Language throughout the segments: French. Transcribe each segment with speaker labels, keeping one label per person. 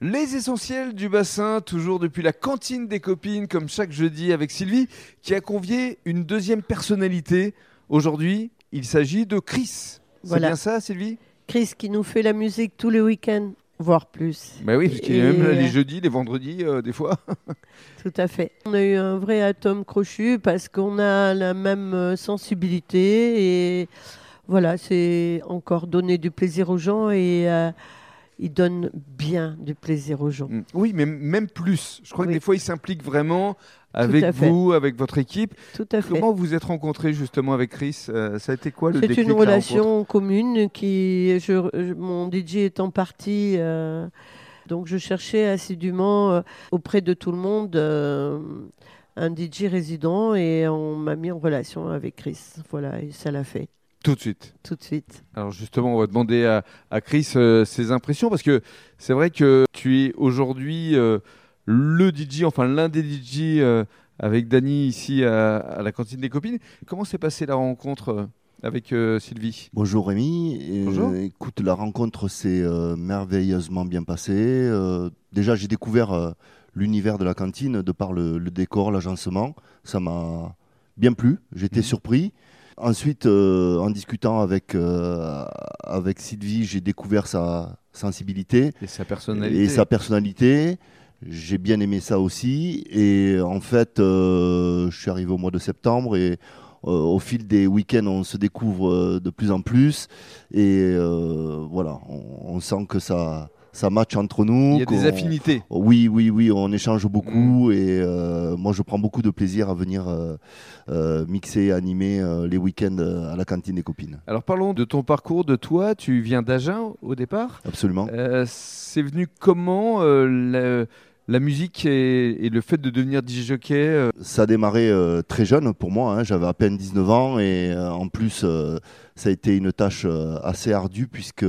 Speaker 1: Les essentiels du bassin, toujours depuis la cantine des copines, comme chaque jeudi avec Sylvie, qui a convié une deuxième personnalité. Aujourd'hui, il s'agit de Chris. C'est
Speaker 2: Voilà.
Speaker 1: bien ça, Sylvie?
Speaker 2: Chris qui nous fait la musique tous les week-ends, voire plus.
Speaker 1: Bah oui, parce qu'il
Speaker 2: Et,
Speaker 1: même là, les
Speaker 2: euh,
Speaker 1: jeudis, les vendredis, euh, des fois.
Speaker 2: Tout à fait. On a eu un vrai atome crochu parce qu'on a la même euh, sensibilité et voilà, c'est encore donner du plaisir aux gens et euh, il donne bien du plaisir aux gens.
Speaker 1: Mm. Oui, mais même plus. Je crois que des fois, il s'implique vraiment avec vous, avec votre équipe.
Speaker 2: Tout à fait.
Speaker 1: Comment vous êtes rencontrés justement avec Chris Euh, Ça a été quoi le
Speaker 2: C'est une relation commune qui, je, je- mon DJ étant parti, euh, donc je cherchais assidûment euh, auprès de tout le monde un DJ résident et on m'a mis en relation avec Chris. Voilà, et ça l'a fait
Speaker 1: Tout de suite.
Speaker 2: tout de suite.
Speaker 1: Alors justement, on va demander à, à Chris euh, ses impressions parce que c'est vrai que tu es aujourd'hui euh, le DJ, enfin l'un des DJ euh, avec Dany ici à, à la cantine des copines. Comment s'est passée la rencontre avec euh, Sylvie?
Speaker 3: Bonjour Rémi.
Speaker 1: Bonjour.
Speaker 3: euh, écoute, la rencontre s'est euh, merveilleusement bien passée. Euh, déjà, j'ai découvert euh, l'univers de la cantine de par le, le décor, l'agencement. Ça m'a bien plu. J'étais
Speaker 1: Mhm.
Speaker 3: surpris. Ensuite, euh, en discutant avec, euh, avec Sylvie, j'ai découvert sa sensibilité
Speaker 1: et sa personnalité
Speaker 3: et sa personnalité. J'ai bien aimé ça aussi. Et en fait, euh, je suis arrivé au mois de septembre et au fil des week-ends, on se découvre de plus en plus. Et voilà, on, on sent que ça, ça match entre nous.
Speaker 1: Il y a des affinités.
Speaker 3: Oui, oui, oui, on échange
Speaker 1: Mm.
Speaker 3: beaucoup et euh, moi je prends beaucoup de plaisir à venir euh, euh, mixer, animer euh, les week-ends à la cantine des copines.
Speaker 1: Alors parlons de ton parcours, de toi. Tu viens d'Agen au départ.
Speaker 3: Absolument.
Speaker 1: C'est venu comment la, la musique et, et le fait de devenir DJ jockey euh,
Speaker 3: Ça a démarré euh, très jeune pour moi, hein. j'avais à peine 19 ans et euh, en plus ça a été une tâche assez ardue puisque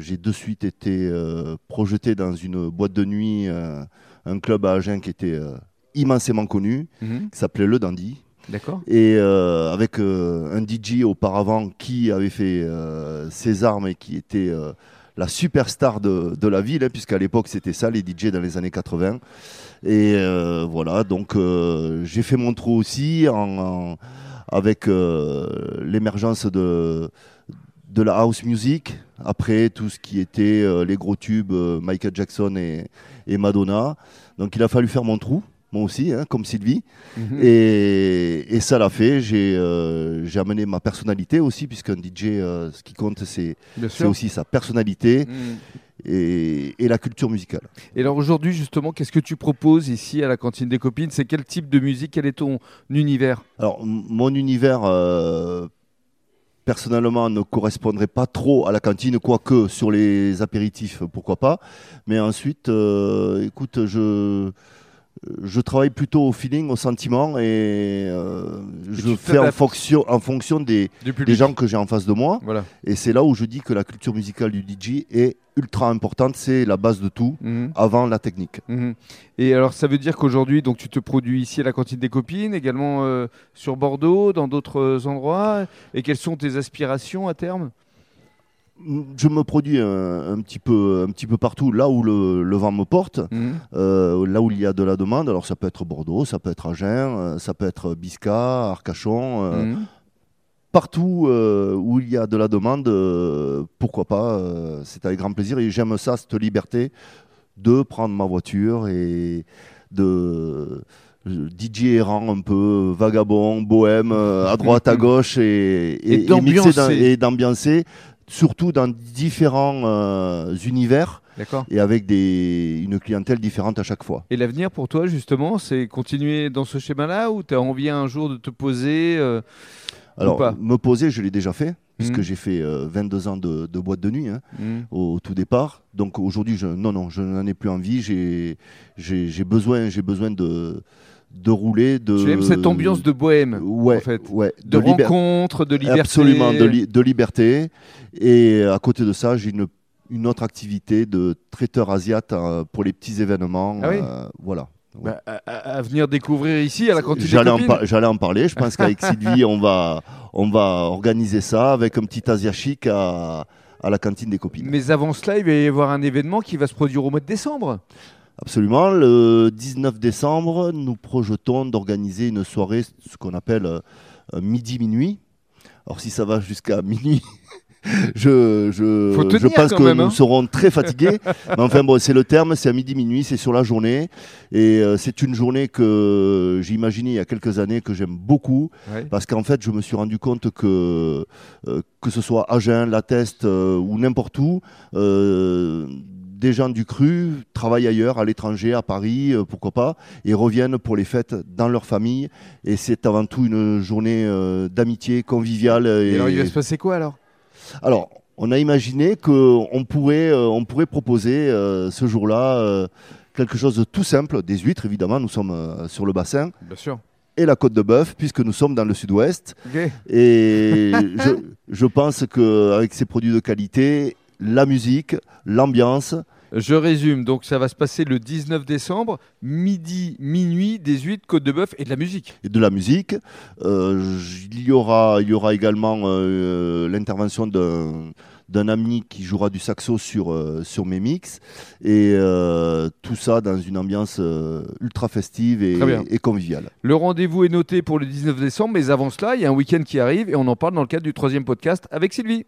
Speaker 3: j'ai de suite été euh, projeté dans une boîte de nuit, euh, un club à Agen qui était euh, immensément connu, qui s'appelait Le Dandy.
Speaker 1: D'accord.
Speaker 3: Et euh, avec euh, un DJ auparavant qui avait fait euh, ses armes et qui était euh, la superstar de, de la ville, hein, puisqu'à l'époque c'était ça les DJ dans les années 80. Et euh, voilà, donc euh, j'ai fait mon trou aussi en, en- avec euh, l'émergence de, de la house music. Après tout ce qui était euh, les gros tubes, euh, Michael Jackson et, et Madonna. Donc il a fallu faire mon trou, moi aussi, hein, comme Sylvie.
Speaker 1: Mhm.
Speaker 3: Et, et ça l'a fait. J'ai euh, j'ai amené ma personnalité aussi, puisqu'un DJ, ce qui compte, c'est aussi sa personnalité
Speaker 1: Mhm.
Speaker 3: et, et la culture musicale.
Speaker 1: Et alors aujourd'hui, justement, qu'est-ce que tu proposes ici à la cantine des copines? C'est quel type de musique? Quel est ton univers?
Speaker 3: Alors, mon univers, personnellement, ne correspondrait pas trop à la cantine, quoique sur les apéritifs, pourquoi pas. Mais ensuite, euh, écoute, je. Je travaille plutôt au feeling, au sentiment et euh, je fais en fonction, en fonction des, des gens que j'ai en face de moi.
Speaker 1: Voilà.
Speaker 3: Et c'est là où je dis que la culture musicale du DJ est ultra importante, c'est la base de tout,
Speaker 1: Mhm.
Speaker 3: avant la technique.
Speaker 1: Mhm. Et alors, ça veut dire qu'aujourd'hui, donc, tu te produis ici à la cantine des copines, également euh, sur Bordeaux, dans d'autres endroits. Et quelles sont tes aspirations à terme?
Speaker 3: Je me produis un, un petit, peu, un petit peu partout, là où le, le vent me porte,
Speaker 1: Mhm.
Speaker 3: euh, là où il y a de la demande. Alors ça peut être Bordeaux, ça peut être Agen, euh, ça peut être Bisca, Arcachon, euh,
Speaker 1: Mhm.
Speaker 3: partout euh, où il y a de la demande, pourquoi pas, c'est avec grand plaisir. Et j'aime ça, cette liberté de prendre ma voiture et de DJ errant un peu, vagabond, bohème, euh, à droite, à gauche et
Speaker 1: d'ambiancer,
Speaker 3: surtout dans différents euh, univers et avec des, une clientèle différente à chaque fois.
Speaker 1: Et l'avenir pour toi, justement, c'est continuer dans ce schéma-là ou tu as envie un jour de te poser euh,
Speaker 3: Alors,
Speaker 1: pas
Speaker 3: me poser, je l'ai déjà fait, puisque
Speaker 1: Mhm.
Speaker 3: j'ai fait euh, 22 ans de, de boîte de nuit. hein.
Speaker 1: mhm.
Speaker 3: au, au tout départ. Donc aujourd'hui, je, non, non, je n'en ai plus envie. J'ai, besoin, j'ai besoin de, de rouler, de.
Speaker 1: Tu aimes cette ambiance de bohème,
Speaker 3: ouais,
Speaker 1: en fait.
Speaker 3: ouais,
Speaker 1: de,
Speaker 3: liber-
Speaker 1: rencontre, de liberté.
Speaker 3: absolument, de, li- de liberté. Et à côté de ça, j'ai une, une autre activité de traiteur asiate euh, pour les petits événements.
Speaker 1: Ah oui
Speaker 3: euh, voilà.
Speaker 1: Bah, à, venir découvrir ici à la cantine des
Speaker 3: J'allais en, par- j'allais en parler. Je pense qu'avec Sylvie, on va, on va organiser ça avec un petit Asia chic à, à la cantine des copines.
Speaker 1: Mais avant cela, il va y avoir un événement qui va se produire au mois de décembre.
Speaker 3: Absolument. Le 19 décembre, nous projetons d'organiser une soirée, ce qu'on appelle euh, midi-minuit. Alors si ça va jusqu'à minuit, je, pense que
Speaker 1: même,
Speaker 3: nous
Speaker 1: hein.
Speaker 3: serons très fatigués. Mais enfin bon, c'est le terme, c'est à midi minuit, c'est sur la journée. Et euh, c'est une journée que j'ai imaginée il y a quelques années, que j'aime beaucoup.
Speaker 1: Ouais.
Speaker 3: Parce qu'en fait, je me suis rendu compte que, euh, que ce soit Agen, La Teste euh, ou n'importe où, des gens du cru travaillent ailleurs, à l'étranger, à Paris, euh, pourquoi pas, et reviennent pour les fêtes dans leur famille. Et c'est avant tout une journée euh, d'amitié conviviale.
Speaker 1: Et
Speaker 3: Et,
Speaker 1: alors, il va se passer quoi alors?
Speaker 3: Alors, on a imaginé qu'on pourrait, euh, on pourrait proposer ce jour-là quelque chose de tout simple, des huîtres évidemment, nous sommes sur le bassin,
Speaker 1: Bien sûr.
Speaker 3: et la côte de bœuf, puisque nous sommes dans le sud-ouest. Et je, je pense qu'avec ces produits de qualité, la musique, l'ambiance,
Speaker 1: Je résume, donc ça va se passer le 19 décembre, midi, minuit, des huîtres, côte de bœuf et de la musique.
Speaker 3: et de la musique, euh, il, y aura, il y aura également euh, l'intervention d'un d'un ami qui jouera du saxo sur, euh, sur mes mix et euh, tout ça dans une ambiance euh, ultra festive et, et conviviale.
Speaker 1: Le rendez-vous est noté pour le 19 décembre, mais avant cela, il y a un week-end qui arrive et on en parle dans le cadre du troisième podcast avec Sylvie.